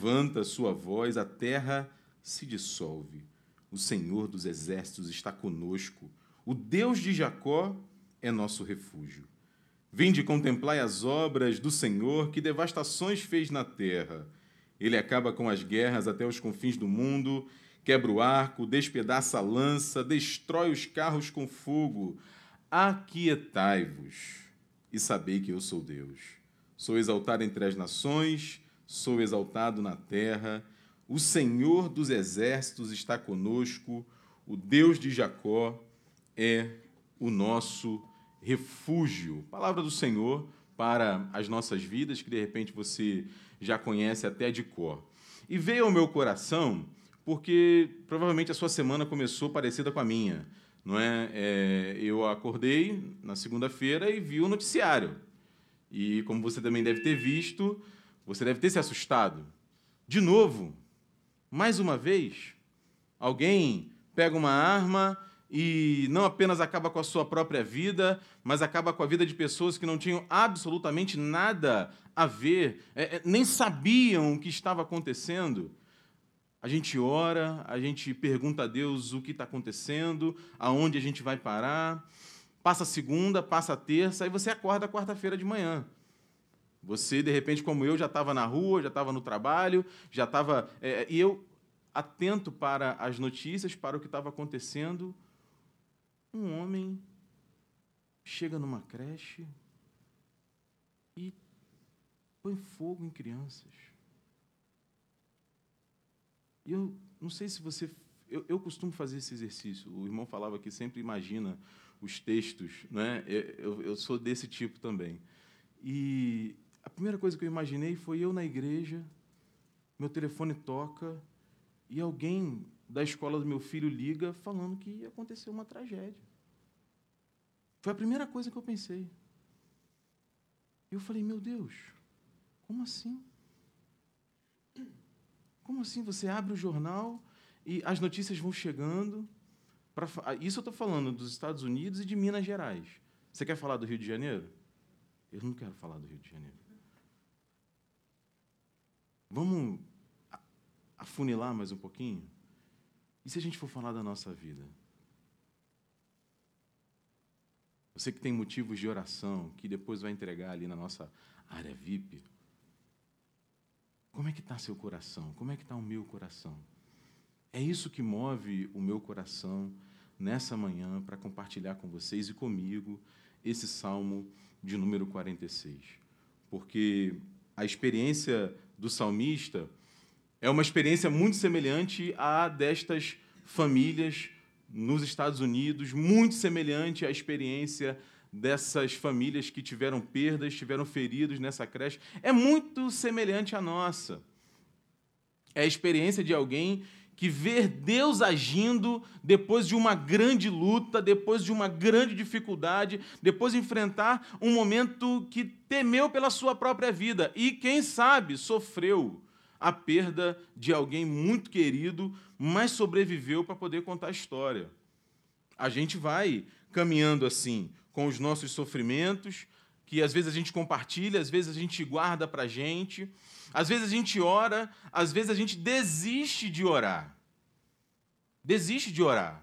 levanta sua voz, a terra se dissolve. O Senhor dos exércitos está conosco. O Deus de Jacó é nosso refúgio. Vinde contemplai as obras do Senhor, que devastações fez na terra. Ele acaba com as guerras até os confins do mundo, quebra o arco, despedaça a lança, destrói os carros com fogo. Aquietai-vos e sabei que eu sou Deus. Sou exaltado entre as nações, sou exaltado na terra. O Senhor dos exércitos está conosco, o Deus de Jacó é o nosso refúgio. Palavra do Senhor para as nossas vidas, que de repente você já conhece até de cor. E veio ao meu coração porque provavelmente a sua semana começou parecida com a minha. Não é? é eu acordei na segunda-feira e vi o noticiário. E como você também deve ter visto, você deve ter se assustado. De novo, mais uma vez, alguém pega uma arma e não apenas acaba com a sua própria vida, mas acaba com a vida de pessoas que não tinham absolutamente nada a ver, é, é nem sabiam o que estava acontecendo. A gente ora, a gente pergunta a Deus o que está acontecendo, aonde a gente vai parar. Passa a segunda, passa a terça, aí você acorda quarta-feira de manhã. Você, de repente, como eu, já estava na rua, já estava no trabalho, já estava. É, e eu, atento para as notícias, para o que estava acontecendo, um homem chega numa creche e põe fogo em crianças. E eu não sei se você. Eu, eu costumo fazer esse exercício. O irmão falava que sempre imagina os textos, né? Eu, eu sou desse tipo também. E a primeira coisa que eu imaginei foi eu na igreja, meu telefone toca e alguém da escola do meu filho liga falando que ia acontecer uma tragédia. Foi a primeira coisa que eu pensei. Eu falei, meu Deus, como assim? Como assim? Você abre o jornal e as notícias vão chegando. Pra, isso eu estou falando dos Estados Unidos e de Minas Gerais. Você quer falar do Rio de Janeiro? Eu não quero falar do Rio de Janeiro. Vamos afunilar mais um pouquinho? E se a gente for falar da nossa vida? Você que tem motivos de oração, que depois vai entregar ali na nossa área VIP. Como é que está seu coração? Como é que está o meu coração? É isso que move o meu coração nessa manhã para compartilhar com vocês e comigo esse salmo de número 46. Porque a experiência do salmista é uma experiência muito semelhante à destas famílias nos Estados Unidos, muito semelhante à experiência dessas famílias que tiveram perdas, tiveram feridos nessa creche. É muito semelhante à nossa. É a experiência de alguém que ver Deus agindo depois de uma grande luta, depois de uma grande dificuldade, depois de enfrentar um momento que temeu pela sua própria vida e, quem sabe, sofreu a perda de alguém muito querido, mas sobreviveu para poder contar a história. A gente vai caminhando assim, com os nossos sofrimentos, que às vezes a gente compartilha, às vezes a gente guarda para a gente, às vezes a gente ora, às vezes a gente desiste de orar. Desiste de orar.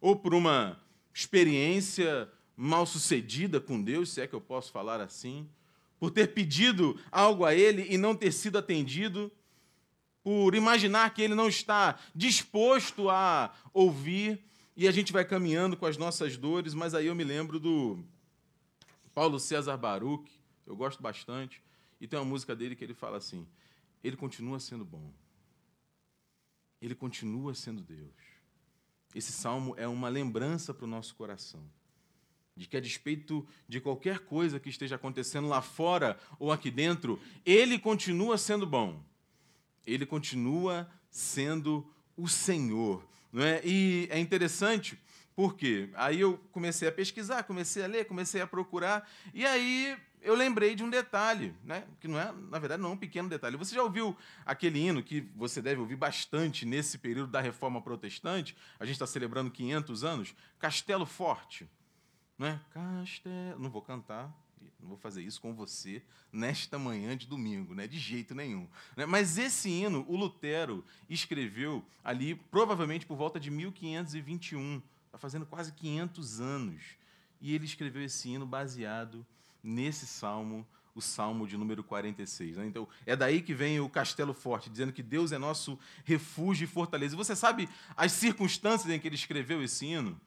Ou por uma experiência mal sucedida com Deus, se é que eu posso falar assim, por ter pedido algo a Ele e não ter sido atendido, por imaginar que Ele não está disposto a ouvir, e a gente vai caminhando com as nossas dores, mas aí eu me lembro do Paulo César Baruch, eu gosto bastante, e tem uma música dele que ele fala assim: Ele continua sendo bom, ele continua sendo Deus. Esse salmo é uma lembrança para o nosso coração de que, a despeito de qualquer coisa que esteja acontecendo lá fora ou aqui dentro, Ele continua sendo bom. Ele continua sendo o Senhor. Não é? E é interessante porque aí eu comecei a pesquisar, comecei a ler, comecei a procurar, e aí eu lembrei de um detalhe, né? que não é, na verdade, não é um pequeno detalhe. Você já ouviu aquele hino que você deve ouvir bastante nesse período da Reforma Protestante? A gente está celebrando 500 anos. Castelo Forte. Né? Castelo. Não vou cantar, Não vou fazer isso com você nesta manhã de domingo, né? de jeito nenhum. Né? Mas esse hino, o Lutero escreveu ali, provavelmente por volta de 1521, está fazendo quase 500 anos. E ele escreveu esse hino baseado nesse salmo, o salmo de número 46. Né? Então, é daí que vem o castelo forte, dizendo que Deus é nosso refúgio e fortaleza. E você sabe as circunstâncias em que ele escreveu esse hino?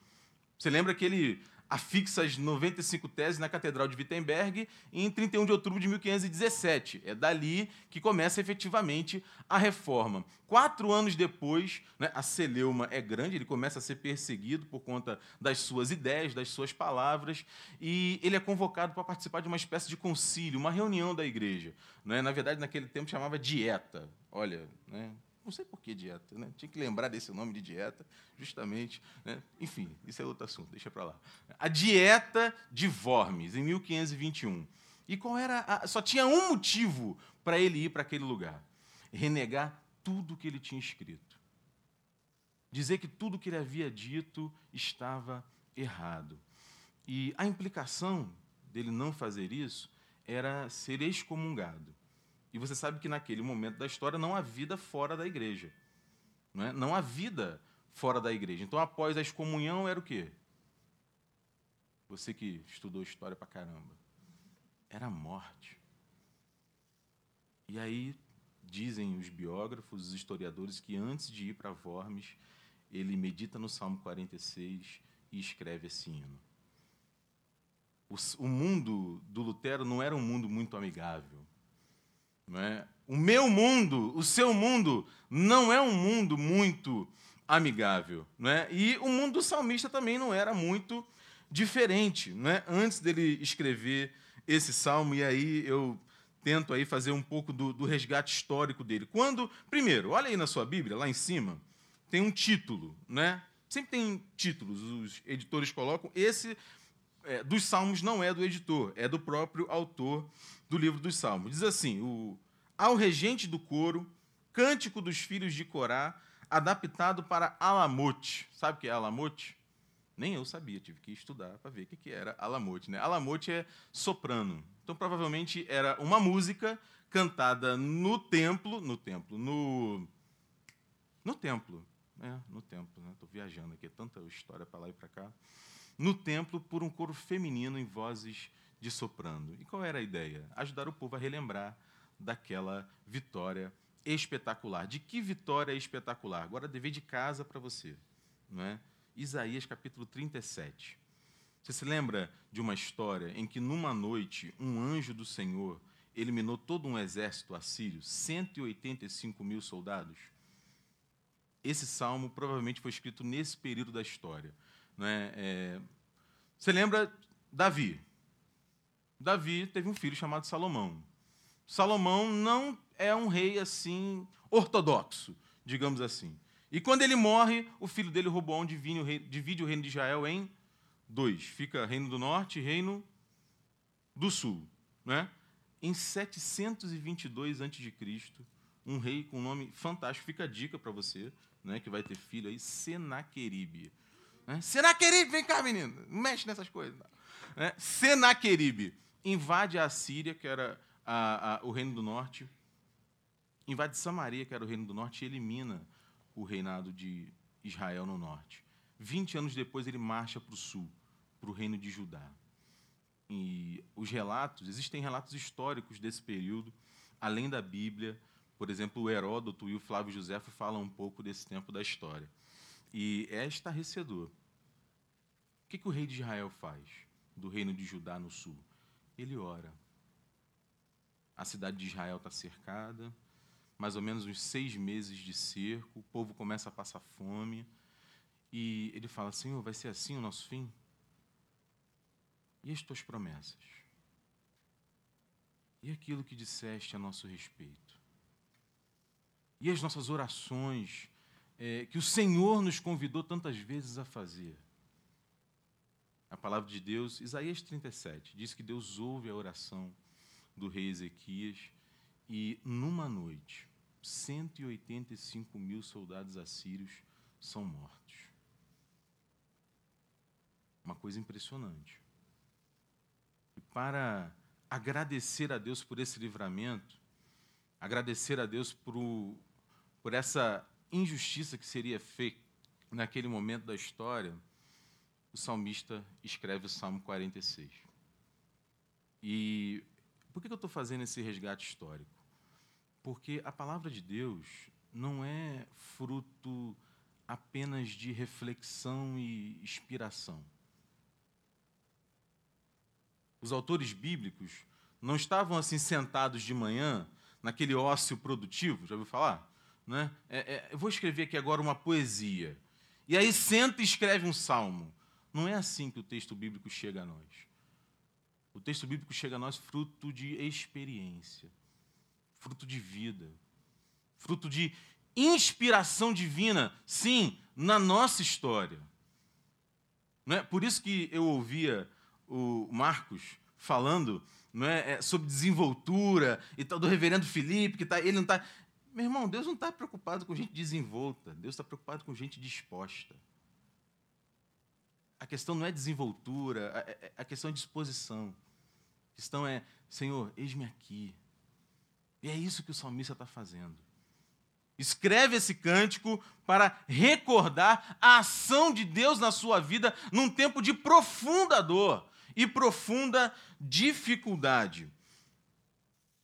Você lembra que ele afixa as 95 teses na Catedral de Wittenberg em 31 de outubro de 1517. É dali que começa efetivamente a reforma. Quatro anos depois, né, a celeuma é grande, ele começa a ser perseguido por conta das suas ideias, das suas palavras, e ele é convocado para participar de uma espécie de concílio, uma reunião da igreja. Né? Na verdade, naquele tempo chamava dieta. Olha, né? Não sei por que dieta, né? Tinha que lembrar desse nome de dieta, justamente. Né? Enfim, isso é outro assunto, deixa para lá. A dieta de Worms, em 1521. E qual era. A... Só tinha um motivo para ele ir para aquele lugar: renegar tudo que ele tinha escrito. Dizer que tudo que ele havia dito estava errado. E a implicação dele não fazer isso era ser excomungado. E você sabe que naquele momento da história não há vida fora da igreja. Não, é? não há vida fora da igreja. Então, após a excomunhão, era o quê? Você que estudou história pra caramba. Era a morte. E aí, dizem os biógrafos, os historiadores, que antes de ir para Worms, ele medita no Salmo 46 e escreve esse hino. O mundo do Lutero não era um mundo muito amigável. É? O meu mundo, o seu mundo, não é um mundo muito amigável. É? E o mundo do salmista também não era muito diferente. É? Antes dele escrever esse salmo, e aí eu tento aí fazer um pouco do, do resgate histórico dele. Quando, primeiro, olha aí na sua Bíblia, lá em cima, tem um título, né? Sempre tem títulos, os editores colocam. Esse é, dos Salmos não é do editor, é do próprio autor do livro dos Salmos. Diz assim: o, ao regente do coro, cântico dos filhos de Corá, adaptado para Alamote. Sabe o que é Alamote? Nem eu sabia, tive que estudar para ver o que era Alamote. Né? Alamote é soprano. Então, provavelmente era uma música cantada no templo, no templo, no, no templo, né? no templo. Estou né? viajando aqui, é tanta história para lá e para cá no templo por um coro feminino em vozes de soprano. E qual era a ideia? Ajudar o povo a relembrar daquela vitória espetacular. De que vitória espetacular? Agora, dever de casa para você. Não é? Isaías capítulo 37. Você se lembra de uma história em que, numa noite, um anjo do Senhor eliminou todo um exército assírio, 185 mil soldados? Esse salmo provavelmente foi escrito nesse período da história. Né? É, você lembra Davi? Davi teve um filho chamado Salomão. Salomão não é um rei assim ortodoxo, digamos assim. E quando ele morre, o filho dele, Roboão, divide o reino de Israel em dois. Fica reino do norte e reino do sul. Né? Em 722 a.C., um rei com um nome fantástico, fica a dica para você, né, que vai ter filho aí, Senaqueribe. Né? Senaqueribe, vem cá, menino, não mexe nessas coisas. Né? Senaqueribe invade a Síria, que era a, a, o reino do norte, invade Samaria, que era o reino do norte, e elimina o reinado de Israel no norte. Vinte anos depois, ele marcha para o sul, para o reino de Judá. E os relatos, existem relatos históricos desse período, além da Bíblia. Por exemplo, o Heródoto e o Flávio José falam um pouco desse tempo da história. E é estarrecedor. O que, que o rei de Israel faz, do reino de Judá no sul? Ele ora. A cidade de Israel está cercada, mais ou menos uns seis meses de cerco, o povo começa a passar fome, e ele fala: Senhor, vai ser assim o nosso fim? E as tuas promessas? E aquilo que disseste a nosso respeito? E as nossas orações é, que o Senhor nos convidou tantas vezes a fazer. A palavra de Deus, Isaías 37, diz que Deus ouve a oração do rei Ezequias e, numa noite, 185 mil soldados assírios são mortos. Uma coisa impressionante. E para agradecer a Deus por esse livramento, agradecer a Deus por, por essa injustiça que seria feita naquele momento da história, o salmista escreve o Salmo 46. E por que eu estou fazendo esse resgate histórico? Porque a palavra de Deus não é fruto apenas de reflexão e inspiração. Os autores bíblicos não estavam assim sentados de manhã naquele ócio produtivo, já ouviu falar? Né? É, é, eu vou escrever aqui agora uma poesia. E aí senta e escreve um salmo. Não é assim que o texto bíblico chega a nós. O texto bíblico chega a nós fruto de experiência, fruto de vida, fruto de inspiração divina, sim, na nossa história. Não é? Por isso que eu ouvia o Marcos falando não é, é sobre desenvoltura e tal, do reverendo Felipe, que tá, ele não está. Meu irmão, Deus não está preocupado com gente desenvolta, Deus está preocupado com gente disposta. A questão não é desenvoltura, a, é, é, a questão é disposição. A questão é, Senhor, eis-me aqui. E é isso que o salmista está fazendo. Escreve esse cântico para recordar a ação de Deus na sua vida num tempo de profunda dor e profunda dificuldade.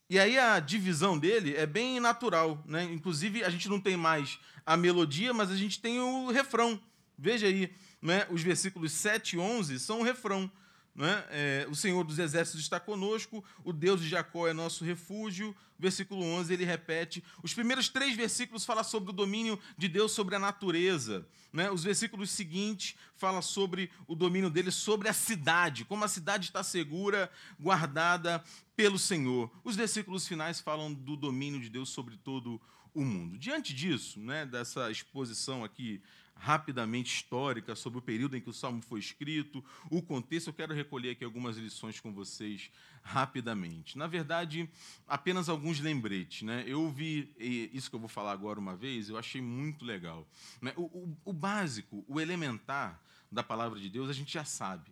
E aí a divisão dele é bem natural, né? Inclusive a gente não tem mais a melodia, mas a gente tem o refrão. Veja aí, né? Os versículos 7 e 11 são o refrão. Né? É, o Senhor dos Exércitos está conosco, o Deus de Jacó é nosso refúgio. Versículo 11 ele repete. Os primeiros três versículos falam sobre o domínio de Deus sobre a natureza. Né? Os versículos seguintes falam sobre o domínio dele sobre a cidade, como a cidade está segura, guardada pelo Senhor. Os versículos finais falam do domínio de Deus sobre todo o mundo. Diante disso, né, dessa exposição aqui rapidamente histórica sobre o período em que o salmo foi escrito, o contexto, eu quero recolher aqui algumas lições com vocês rapidamente. Na verdade, apenas alguns lembretes. Né? Eu ouvi isso que eu vou falar agora uma vez, eu achei muito legal. Né? O, o, o básico, o elementar da palavra de Deus, a gente já sabe.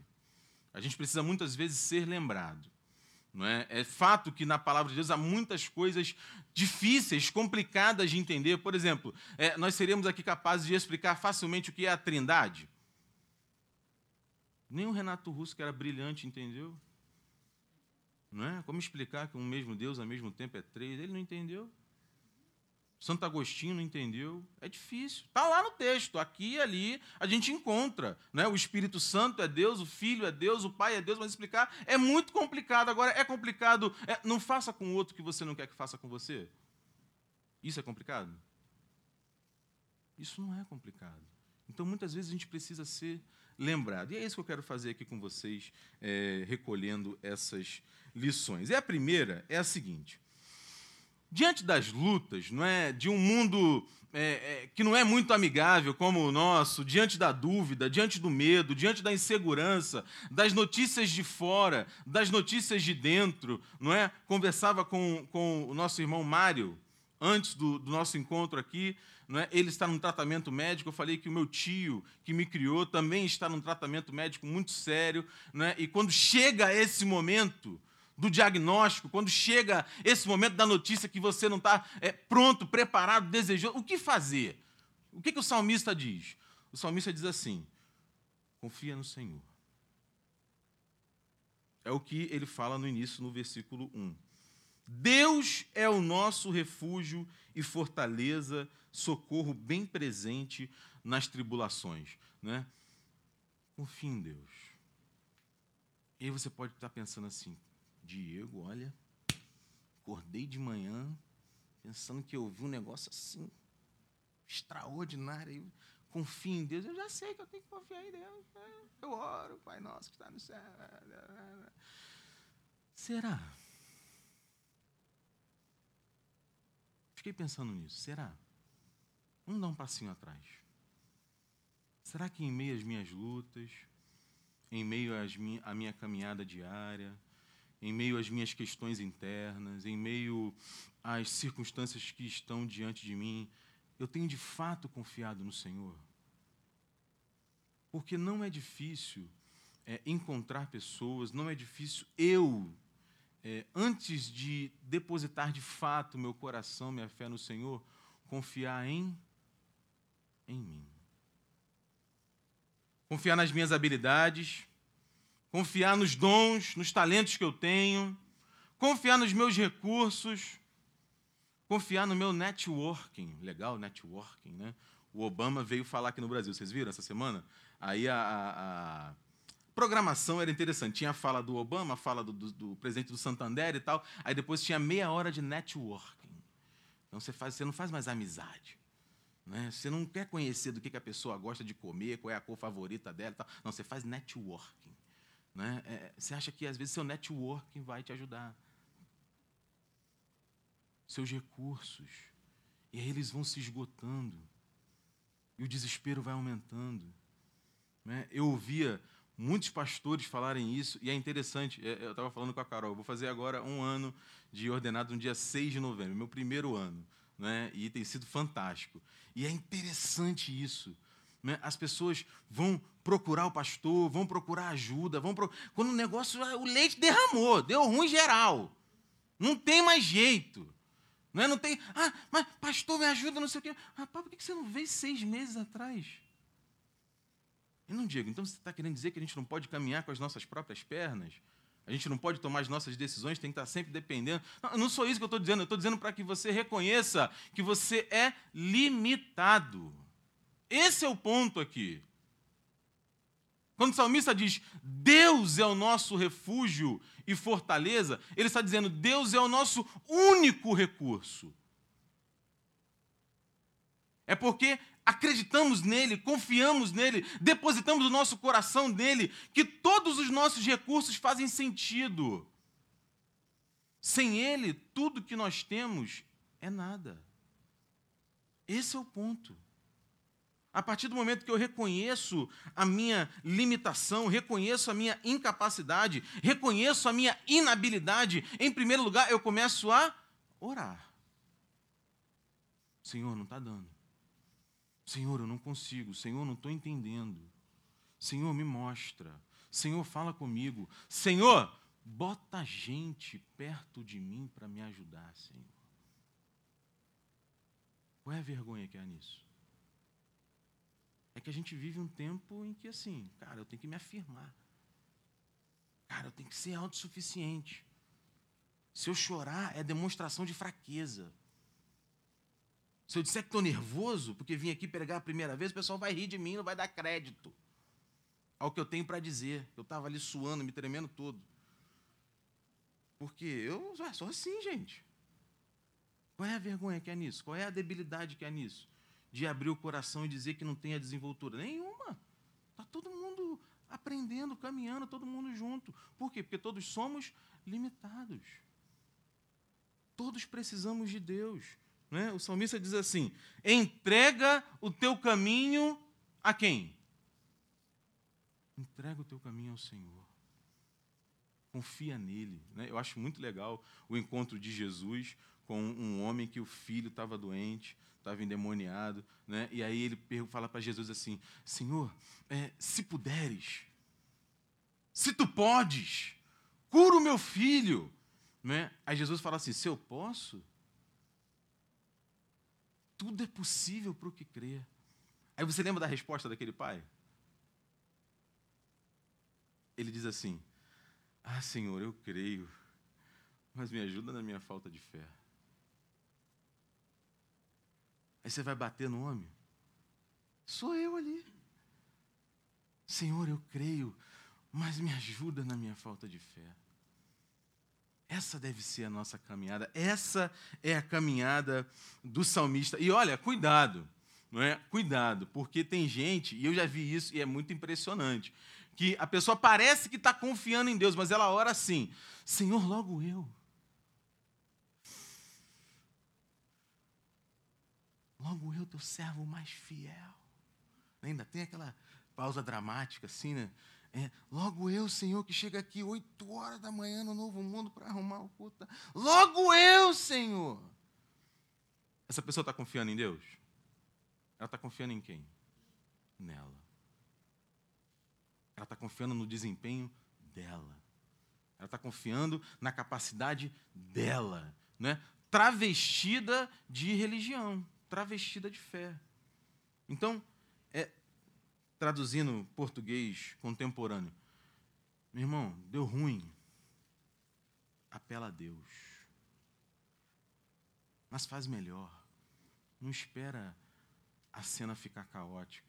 A gente precisa muitas vezes ser lembrado. É? é fato que na palavra de Deus há muitas coisas difíceis, complicadas de entender. Por exemplo, é, nós seríamos aqui capazes de explicar facilmente o que é a trindade? Nem o Renato Russo, que era brilhante, entendeu. Não é? Como explicar que um mesmo Deus ao mesmo tempo é três? Ele não entendeu. Santo Agostinho não entendeu. É difícil. Está lá no texto. Aqui e ali a gente encontra. Né? O Espírito Santo é Deus, o Filho é Deus, o Pai é Deus. Mas explicar é muito complicado. Agora, é complicado. É, não faça com o outro que você não quer que faça com você. Isso é complicado? Isso não é complicado. Então, muitas vezes a gente precisa ser lembrado. E é isso que eu quero fazer aqui com vocês, é, recolhendo essas lições. E a primeira é a seguinte: diante das lutas, não é, de um mundo é, é, que não é muito amigável como o nosso, diante da dúvida, diante do medo, diante da insegurança, das notícias de fora, das notícias de dentro, não é? Conversava com, com o nosso irmão Mário antes do, do nosso encontro aqui, é? Ele está num tratamento médico. Eu falei que o meu tio, que me criou, também está num tratamento médico muito sério, é? E quando chega esse momento do diagnóstico, quando chega esse momento da notícia que você não está é, pronto, preparado, desejoso, o que fazer? O que, que o salmista diz? O salmista diz assim: confia no Senhor. É o que ele fala no início, no versículo 1. Deus é o nosso refúgio e fortaleza, socorro bem presente nas tribulações. Né? Confie em Deus. E aí você pode estar pensando assim: Diego, olha, acordei de manhã pensando que eu vi um negócio assim, extraordinário. Eu confio em Deus. Eu já sei que eu tenho que confiar em Deus. Né? Eu oro, Pai Nosso que está no céu. Será? Fiquei pensando nisso. Será? Vamos dar um passinho atrás. Será que em meio às minhas lutas, em meio às à minha caminhada diária, em meio às minhas questões internas, em meio às circunstâncias que estão diante de mim, eu tenho de fato confiado no Senhor. Porque não é difícil é, encontrar pessoas, não é difícil eu é, antes de depositar de fato meu coração, minha fé no Senhor, confiar em, em mim. Confiar nas minhas habilidades, confiar nos dons, nos talentos que eu tenho, confiar nos meus recursos, confiar no meu networking. Legal, networking, né? O Obama veio falar aqui no Brasil, vocês viram essa semana? Aí a, a, a programação era interessante. Tinha a fala do Obama, a fala do, do, do, presidente do Santander e tal. Aí depois tinha meia hora de networking. Então você, faz, você não faz mais amizade. Né? Você não quer conhecer do que, que a pessoa gosta de comer, qual é a cor favorita dela. Tal. Não, você faz networking. Né? É, você acha que às vezes seu networking vai te ajudar. Seus recursos. E aí eles vão se esgotando. E o desespero vai aumentando. Né? Eu ouvia muitos pastores falarem isso, e é interessante, é, eu estava falando com a Carol, vou fazer agora um ano de ordenado no dia 6 de novembro, meu primeiro ano, né? e tem sido fantástico. E é interessante isso. Né? As pessoas vão procurar o pastor, vão procurar ajuda, vão pro... quando o negócio, o leite derramou, deu ruim geral, não tem mais jeito. Não, é? não tem, ah, mas pastor, me ajuda, não sei o quê. Rapaz, por que você não veio seis meses atrás? Eu não digo, então você está querendo dizer que a gente não pode caminhar com as nossas próprias pernas? A gente não pode tomar as nossas decisões, tem que estar sempre dependendo. Não, não sou isso que eu estou dizendo, eu estou dizendo para que você reconheça que você é limitado. Esse é o ponto aqui. Quando o salmista diz Deus é o nosso refúgio e fortaleza, ele está dizendo Deus é o nosso único recurso. É porque acreditamos nele, confiamos nele, depositamos o nosso coração nele, que todos os nossos recursos fazem sentido. Sem ele, tudo que nós temos é nada. Esse é o ponto. A partir do momento que eu reconheço a minha limitação, reconheço a minha incapacidade, reconheço a minha inabilidade, em primeiro lugar eu começo a orar. Senhor, não está dando. Senhor, eu não consigo. Senhor, não estou entendendo. Senhor, me mostra. Senhor, fala comigo. Senhor, bota gente perto de mim para me ajudar, Senhor. Qual é a vergonha que há nisso? É que a gente vive um tempo em que, assim, cara, eu tenho que me afirmar. Cara, eu tenho que ser autossuficiente. Se eu chorar, é demonstração de fraqueza. Se eu disser que estou nervoso, porque vim aqui pregar a primeira vez, o pessoal vai rir de mim, não vai dar crédito ao que eu tenho para dizer. Eu estava ali suando, me tremendo todo. Porque eu sou assim, gente. Qual é a vergonha que é nisso? Qual é a debilidade que é nisso? De abrir o coração e dizer que não tem a desenvoltura? Nenhuma. Está todo mundo aprendendo, caminhando, todo mundo junto. Por quê? Porque todos somos limitados. Todos precisamos de Deus. Né? O salmista diz assim: entrega o teu caminho a quem? Entrega o teu caminho ao Senhor. Confia nele. Né? Eu acho muito legal o encontro de Jesus com um homem que o filho estava doente, estava endemoniado, né? e aí ele fala para Jesus assim: Senhor, é, se puderes, se tu podes, cura o meu filho. Né? Aí Jesus fala assim: Se eu posso, tudo é possível para o que crê. Aí você lembra da resposta daquele pai? Ele diz assim: Ah, Senhor, eu creio, mas me ajuda na minha falta de fé. Aí você vai bater no homem? Sou eu ali. Senhor, eu creio, mas me ajuda na minha falta de fé. Essa deve ser a nossa caminhada. Essa é a caminhada do salmista. E olha, cuidado, não é? Cuidado, porque tem gente, e eu já vi isso e é muito impressionante, que a pessoa parece que está confiando em Deus, mas ela ora assim: Senhor, logo eu. Logo eu, teu servo mais fiel. Ainda tem aquela pausa dramática assim, né? É, logo eu, Senhor, que chega aqui oito horas da manhã no Novo Mundo para arrumar o culto. Logo eu, Senhor. Essa pessoa está confiando em Deus? Ela está confiando em quem? Nela. Ela está confiando no desempenho dela. Ela está confiando na capacidade dela, né? travestida de religião, travestida de fé. Então, é, traduzindo português contemporâneo, meu irmão, deu ruim, apela a Deus. Mas faz melhor. Não espera a cena ficar caótica.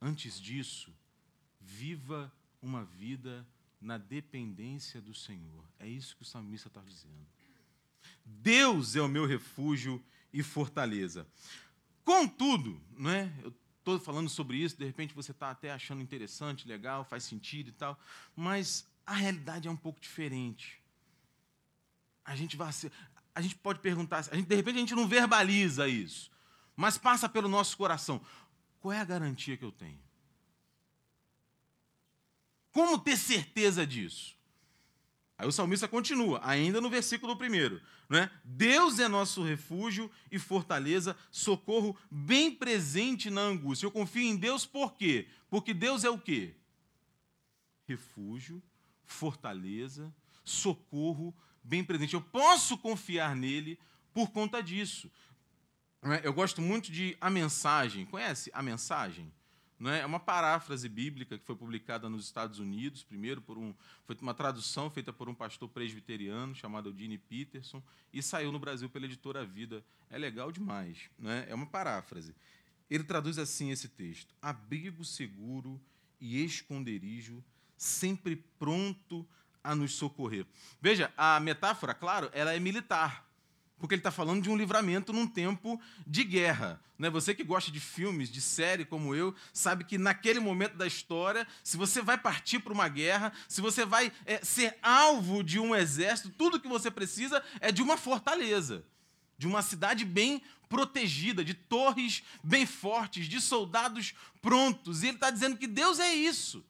Antes disso, viva uma vida na dependência do Senhor. É isso que o salmista está dizendo. Deus é o meu refúgio e fortaleza. Contudo, não é? eu estou falando sobre isso, de repente você está até achando interessante, legal, faz sentido e tal, mas a realidade é um pouco diferente. A gente vai ser, a gente pode perguntar, a gente, de repente a gente não verbaliza isso, mas passa pelo nosso coração. Qual é a garantia que eu tenho? Como ter certeza disso? Aí o salmista continua, ainda no versículo 1, né? Deus é nosso refúgio e fortaleza, socorro bem presente na angústia. Eu confio em Deus por quê? Porque Deus é o quê? Refúgio, fortaleza, socorro bem presente. Eu posso confiar nele por conta disso. É? Eu gosto muito de A Mensagem. Conhece A Mensagem? Não é? uma paráfrase bíblica que foi publicada nos Estados Unidos, primeiro por um, foi uma tradução feita por um pastor presbiteriano chamado Eugene Peterson e saiu no Brasil pela editora Vida. É legal demais, é? É uma paráfrase. Ele traduz assim esse texto: abrigo seguro e esconderijo, sempre pronto a nos socorrer. Veja, a metáfora, claro, ela é militar porque ele está falando de um livramento num tempo de guerra. Né? Você que gosta de filmes, de série como eu, sabe que naquele momento da história, se você vai partir para uma guerra, se você vai é, ser alvo de um exército, tudo que você precisa é de uma fortaleza, de uma cidade bem protegida, de torres bem fortes, de soldados prontos. E ele está dizendo que Deus é isso.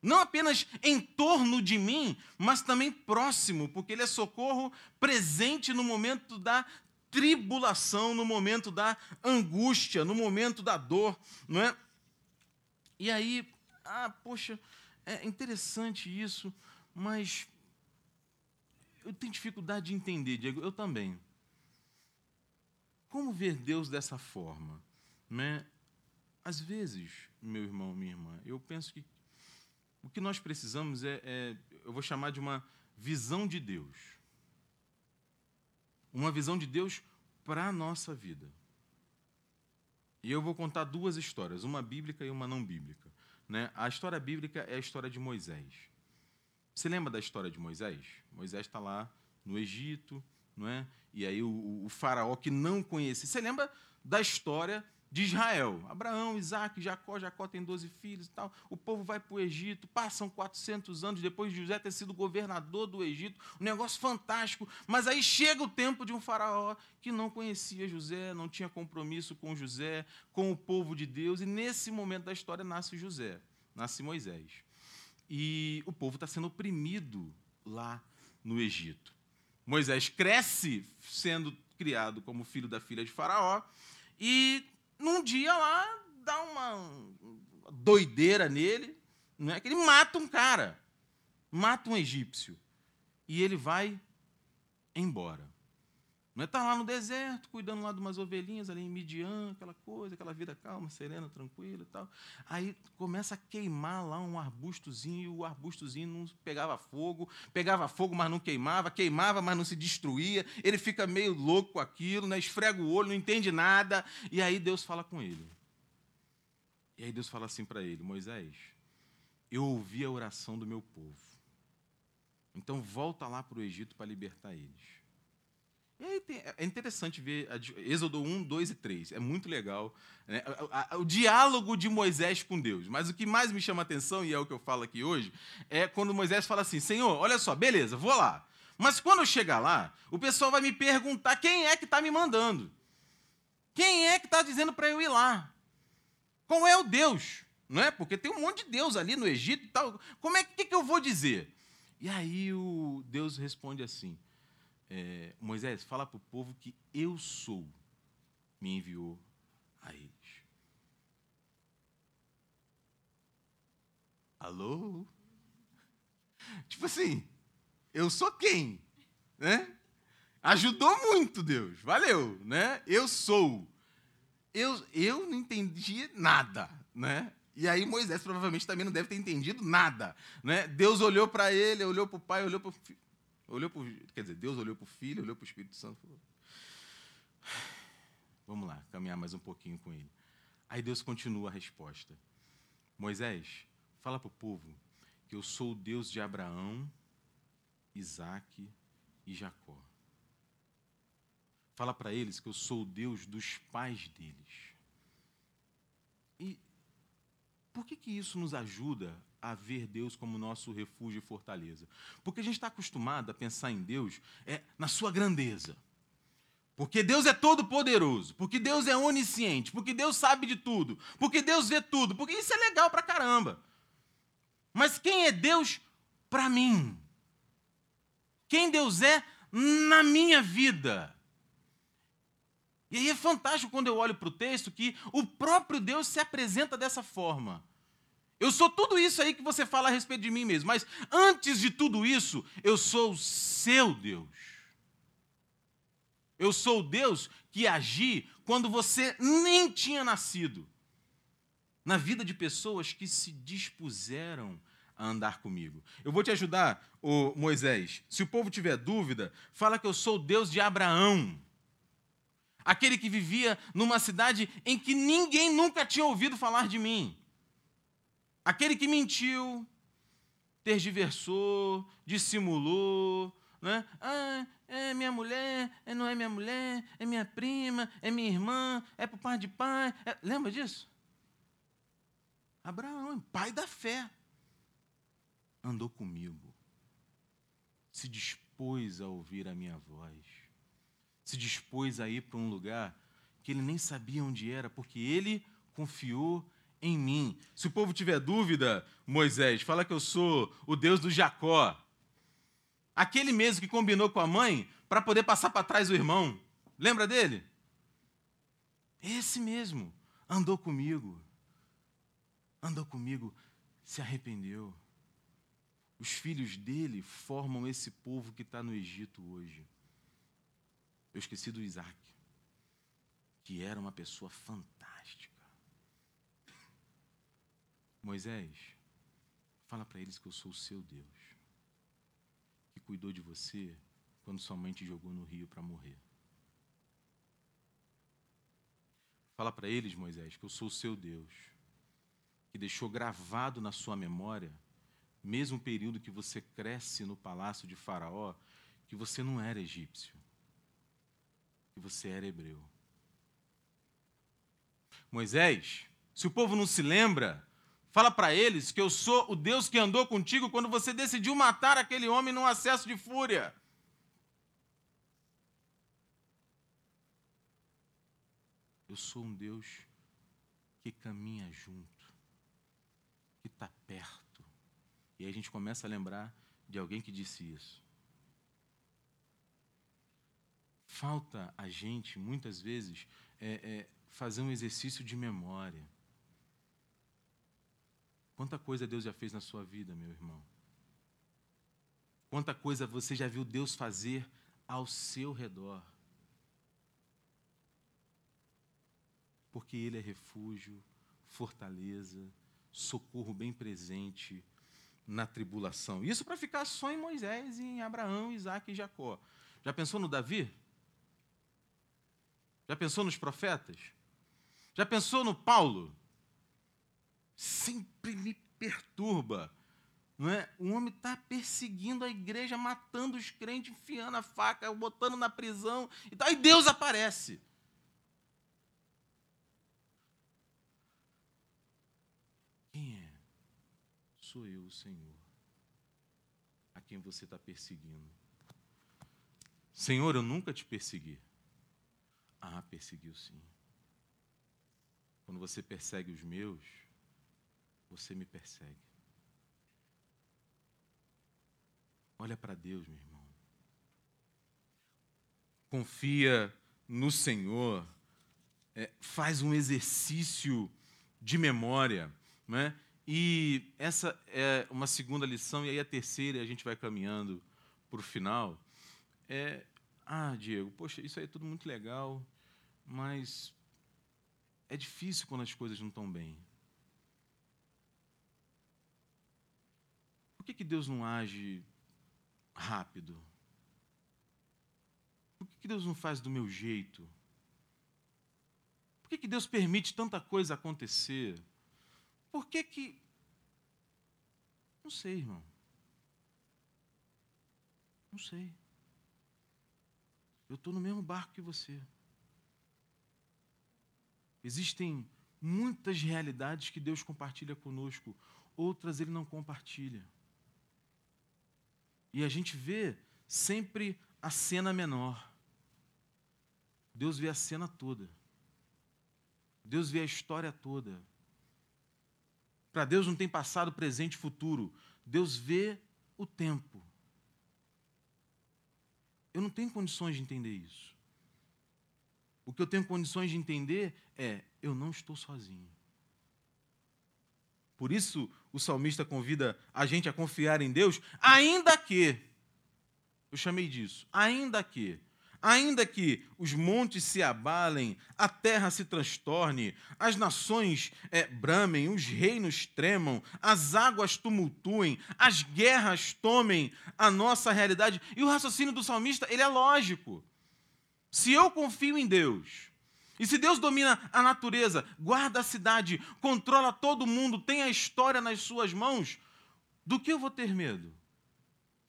Não apenas em torno de mim, mas também próximo, porque Ele é socorro presente no momento da tribulação, no momento da angústia, no momento da dor, não é? E aí, ah, poxa, é interessante isso, mas eu tenho dificuldade de entender, Diego, eu também. Como ver Deus dessa forma? Né? Às vezes, meu irmão, minha irmã, eu penso que o que nós precisamos é, é, eu vou chamar de uma visão de Deus. Uma visão de Deus para a nossa vida. E eu vou contar duas histórias, uma bíblica e uma não bíblica. Né? A história bíblica é a história de Moisés. Você lembra da história de Moisés? Moisés está lá no Egito, não é? E aí o, o faraó que não conhecia. Você lembra da história de Israel. Abraão, Isaac, Jacó, Jacó tem 12 filhos e tal. O povo vai para o Egito, passam 400 anos depois de José ter sido governador do Egito. Um negócio fantástico. Mas aí chega o tempo de um faraó que não conhecia José, não tinha compromisso com José, com o povo de Deus. E nesse momento da história nasce José, nasce Moisés. E o povo está sendo oprimido lá no Egito. Moisés cresce sendo criado como filho da filha de Faraó e num dia lá dá uma doideira nele, não é que ele mata um cara, mata um egípcio e ele vai embora. Não é estar tá lá no deserto, cuidando lá de umas ovelhinhas ali em Midian, aquela coisa, aquela vida calma, serena, tranquila e tal. Aí começa a queimar lá um arbustozinho, e o arbustozinho não pegava fogo, pegava fogo, mas não queimava, queimava, mas não se destruía. Ele fica meio louco com aquilo, né? esfrega o olho, não entende nada. E aí Deus fala com ele. E aí Deus fala assim para ele: Moisés, eu ouvi a oração do meu povo. Então volta lá para o Egito para libertar eles. Tem, é interessante ver Êxodo 1, 2 e 3. É muito legal. Né? O, diálogo de Moisés com Deus. Mas o que mais me chama a atenção, e é o que eu falo aqui hoje, é quando Moisés fala assim: Senhor, olha só, beleza, vou lá. Mas quando eu chegar lá, o pessoal vai me perguntar quem é que está me mandando. Quem é que está dizendo para eu ir lá? Qual é o Deus? Não é? Porque tem um monte de Deus ali no Egito e tal. Como é que, que eu vou dizer? E aí o Deus responde assim: é, Moisés, fala para o povo que eu sou, me enviou a eles. Alô? Tipo assim, eu sou quem? Né? Ajudou muito, Deus. Valeu, né? Eu sou. Eu, eu não entendi nada, né? E aí Moisés provavelmente também não deve ter entendido nada, né? Deus olhou para ele, olhou para o pai, olhou para o filho, olhou para quer dizer, Deus olhou para o filho, olhou para o Espírito Santo. Falou, Vamos lá, caminhar mais um pouquinho com ele. Aí Deus continua a resposta. Moisés, fala para o povo que eu sou o Deus de Abraão, Isaac e Jacó. Fala para eles que eu sou o Deus dos pais deles. E por que, que isso nos ajuda a ver Deus como nosso refúgio e fortaleza? Porque a gente está acostumado a pensar em Deus é, na sua grandeza. Porque Deus é todo poderoso, porque Deus é onisciente, porque Deus sabe de tudo, porque Deus vê tudo, porque isso é legal pra caramba. Mas quem é Deus para mim? Quem Deus é na minha vida? E aí é fantástico quando eu olho para o texto que o próprio Deus se apresenta dessa forma. Eu sou tudo isso aí que você fala a respeito de mim mesmo, mas antes de tudo isso, eu sou o seu Deus. Eu sou o Deus que agi quando você nem tinha nascido. Na vida de pessoas que se dispuseram a andar comigo. Eu vou te ajudar, Moisés. Se o povo tiver dúvida, fala que eu sou o Deus de Abraão. Aquele que vivia numa cidade em que ninguém nunca tinha ouvido falar de mim. Aquele que mentiu, tergiversou, dissimulou, né? Ah, é minha mulher, é, não é minha mulher, é minha prima, é minha irmã, é por pai de pai. É... Lembra disso? Abraão, pai da fé, andou comigo, se dispôs a ouvir a minha voz, se dispôs a ir para um lugar que ele nem sabia onde era, porque ele confiou em mim. Se o povo tiver dúvida, Moisés, fala que eu sou o Deus do Jacó. Aquele mesmo que combinou com a mãe para poder passar para trás o irmão. Lembra dele? Esse mesmo andou comigo. Andou comigo, se arrependeu. Os filhos dele formam esse povo que está no Egito hoje. Eu esqueci do Isaac, que era uma pessoa fantástica. Moisés, fala para eles que eu sou o seu Deus, que cuidou de você quando sua mãe te jogou no rio para morrer. Fala para eles, Moisés, que eu sou o seu Deus, que deixou gravado na sua memória, mesmo período que você cresce no palácio de Faraó, que você não era egípcio, que você era hebreu. Moisés, se o povo não se lembra, Fala para eles que eu sou o Deus que andou contigo quando você decidiu matar aquele homem num acesso de fúria. Eu sou um Deus que caminha junto, que está perto. E aí a gente começa a lembrar de alguém que disse isso. Falta a gente, muitas vezes, é, é, fazer um exercício de memória. Quanta coisa Deus já fez na sua vida, meu irmão. Quanta coisa você já viu Deus fazer ao seu redor. Porque Ele é refúgio, fortaleza, socorro bem presente na tribulação. Isso para ficar só em Moisés, em Abraão, Isaac e Jacó. Já pensou no Davi? Já pensou nos profetas? Já pensou no Paulo? Sempre me perturba. Não é? O homem está perseguindo a igreja, matando os crentes, enfiando a faca, botando na prisão. E aí Deus aparece. Quem é? Sou eu, o Senhor, a quem você está perseguindo. Senhor, eu nunca te persegui. Ah, perseguiu sim. Quando você persegue os meus, você me persegue. Olha para Deus, meu irmão. Confia no Senhor. É, faz um exercício de memória. Né? E essa é uma segunda lição, e aí a terceira, e a gente vai caminhando para o final. É, ah, Diego, poxa, isso aí é tudo muito legal, mas é difícil quando as coisas não estão bem. Que, que Deus não age rápido? Por que, que Deus não faz do meu jeito? Por que, que Deus permite tanta coisa acontecer? Por que que. Não sei, irmão. Não sei. Eu estou no mesmo barco que você. Existem muitas realidades que Deus compartilha conosco, outras Ele não compartilha. E a gente vê sempre a cena menor. Deus vê a cena toda. Deus vê a história toda. Para Deus não tem passado, presente e futuro. Deus vê o tempo. Eu não tenho condições de entender isso. O que eu tenho condições de entender é: eu não estou sozinho. Por isso, o salmista convida a gente a confiar em Deus, ainda que, eu chamei disso, ainda que Ainda que os montes se abalem, a terra se transtorne, as nações é, bramem, os reinos tremam, as águas tumultuem, as guerras tomem a nossa realidade. E o raciocínio do salmista, ele é lógico. Se eu confio em Deus, e se Deus domina a natureza, guarda a cidade, controla todo mundo, tem a história nas suas mãos, do que eu vou ter medo?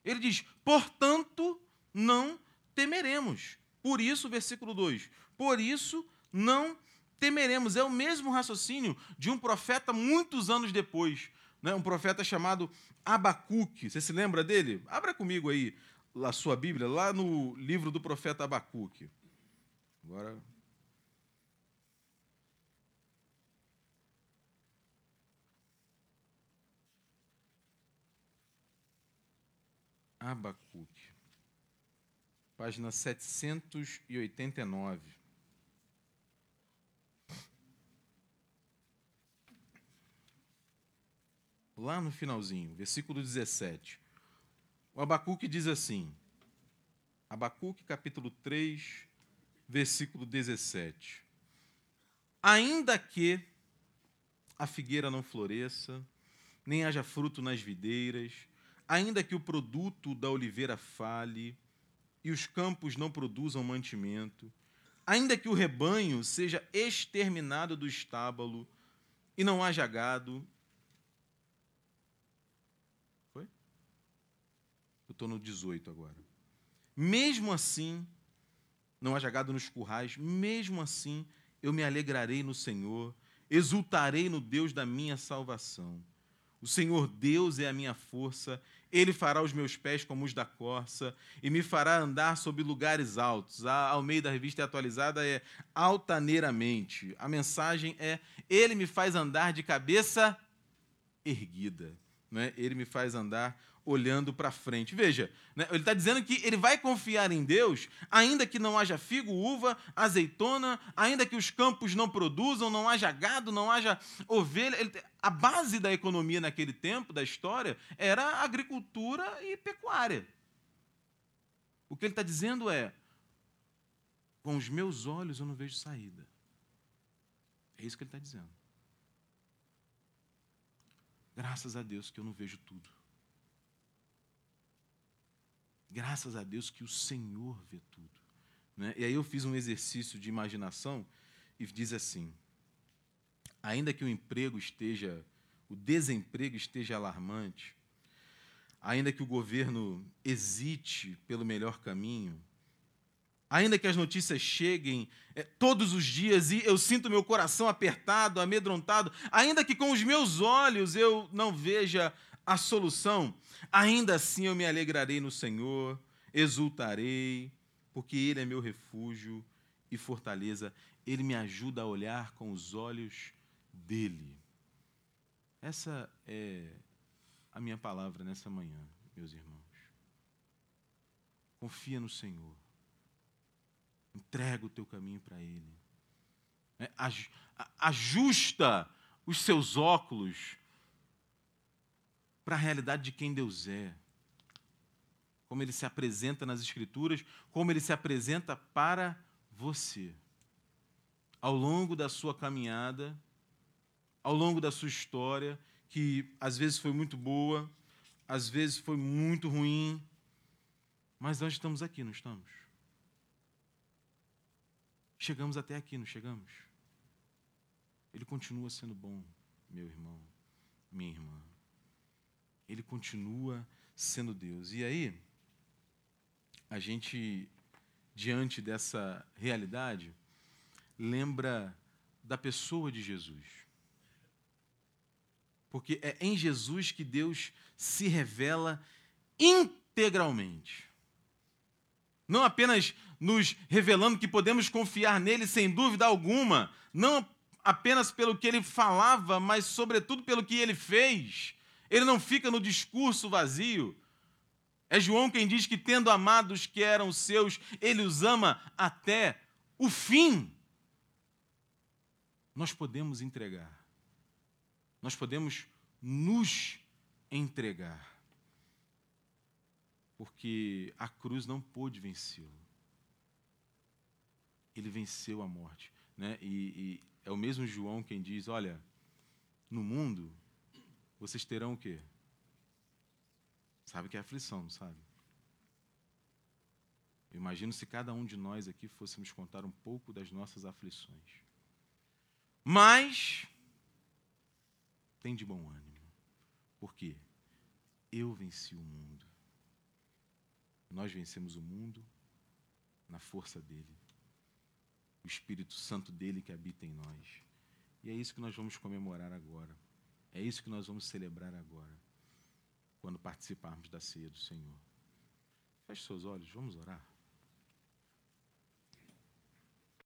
Ele diz: portanto, não temeremos. Por isso, versículo 2: Por isso não temeremos. É o mesmo raciocínio de um profeta muitos anos depois, né? um profeta chamado Abacuque. Você se lembra dele? Abra comigo aí a sua Bíblia, lá no livro do profeta Abacuque. Agora. Abacuque página 789. Lá no finalzinho, versículo 17. O Abacuque diz assim: Abacuque, capítulo 3, versículo 17. Ainda que a figueira não floresça, nem haja fruto nas videiras, ainda que o produto da oliveira fale, e os campos não produzam mantimento, ainda que o rebanho seja exterminado do estábulo e não haja gado. Foi? Eu estou no 18 agora. Mesmo assim, não haja gado nos currais, mesmo assim eu me alegrarei no Senhor, exultarei no Deus da minha salvação. O Senhor Deus é a minha força ele fará os meus pés como os da corça e me fará andar sobre lugares altos. A ao meio da revista atualizada é altaneiramente. A mensagem é: Ele me faz andar de cabeça erguida. Né? Ele me faz andar olhando para frente. Veja, né? ele está dizendo que ele vai confiar em Deus, ainda que não haja figo, uva, azeitona, ainda que os campos não produzam, não haja gado, não haja ovelha. Ele, a base da economia naquele tempo, da história, era agricultura e pecuária. O que ele está dizendo é: com os meus olhos eu não vejo saída. É isso que ele está dizendo. Graças a Deus que eu não vejo tudo. Graças a Deus que o Senhor vê tudo. Né? E aí eu fiz um exercício de imaginação e diz assim: ainda que o emprego esteja, o desemprego esteja alarmante, ainda que o governo hesite pelo melhor caminho, ainda que as notícias cheguem é, todos os dias e eu sinto meu coração apertado, amedrontado, ainda que com os meus olhos eu não veja a solução, ainda assim eu me alegrarei no Senhor, exultarei, porque Ele é meu refúgio e fortaleza, Ele me ajuda a olhar com os olhos dele. Essa é a minha palavra nessa manhã, meus irmãos. Confia no Senhor. Entrega o teu caminho para Ele. É, ajusta os seus óculos para a realidade de quem Deus é. Como ele se apresenta nas Escrituras, como ele se apresenta para você. Ao longo da sua caminhada, ao longo da sua história, que às vezes foi muito boa, às vezes foi muito ruim, mas nós estamos aqui, não estamos? Chegamos até aqui, não chegamos? Ele continua sendo bom, meu irmão, minha irmã. Ele continua sendo Deus. E aí, a gente, diante dessa realidade, lembra da pessoa de Jesus. Porque é em Jesus que Deus se revela integralmente. Não apenas nos revelando que podemos confiar nele sem dúvida alguma, não apenas pelo que ele falava, mas sobretudo pelo que ele fez. Ele não fica no discurso vazio. É João quem diz que, tendo amados que eram seus, ele os ama até o fim. Nós podemos entregar, nós podemos nos entregar, porque a cruz não pôde vencê-lo. Ele venceu a morte. Né? E, e é o mesmo João quem diz: Olha, no mundo vocês terão o quê? Sabe que é aflição, não sabe? Eu imagino se cada um de nós aqui fôssemos contar um pouco das nossas aflições. Mas tem de bom ânimo. Porque eu venci o mundo. Nós vencemos o mundo na força dele. O Espírito Santo dele que habita em nós. E é isso que nós vamos comemorar agora. É isso que nós vamos celebrar agora, quando participarmos da ceia do Senhor. Feche seus olhos, vamos orar.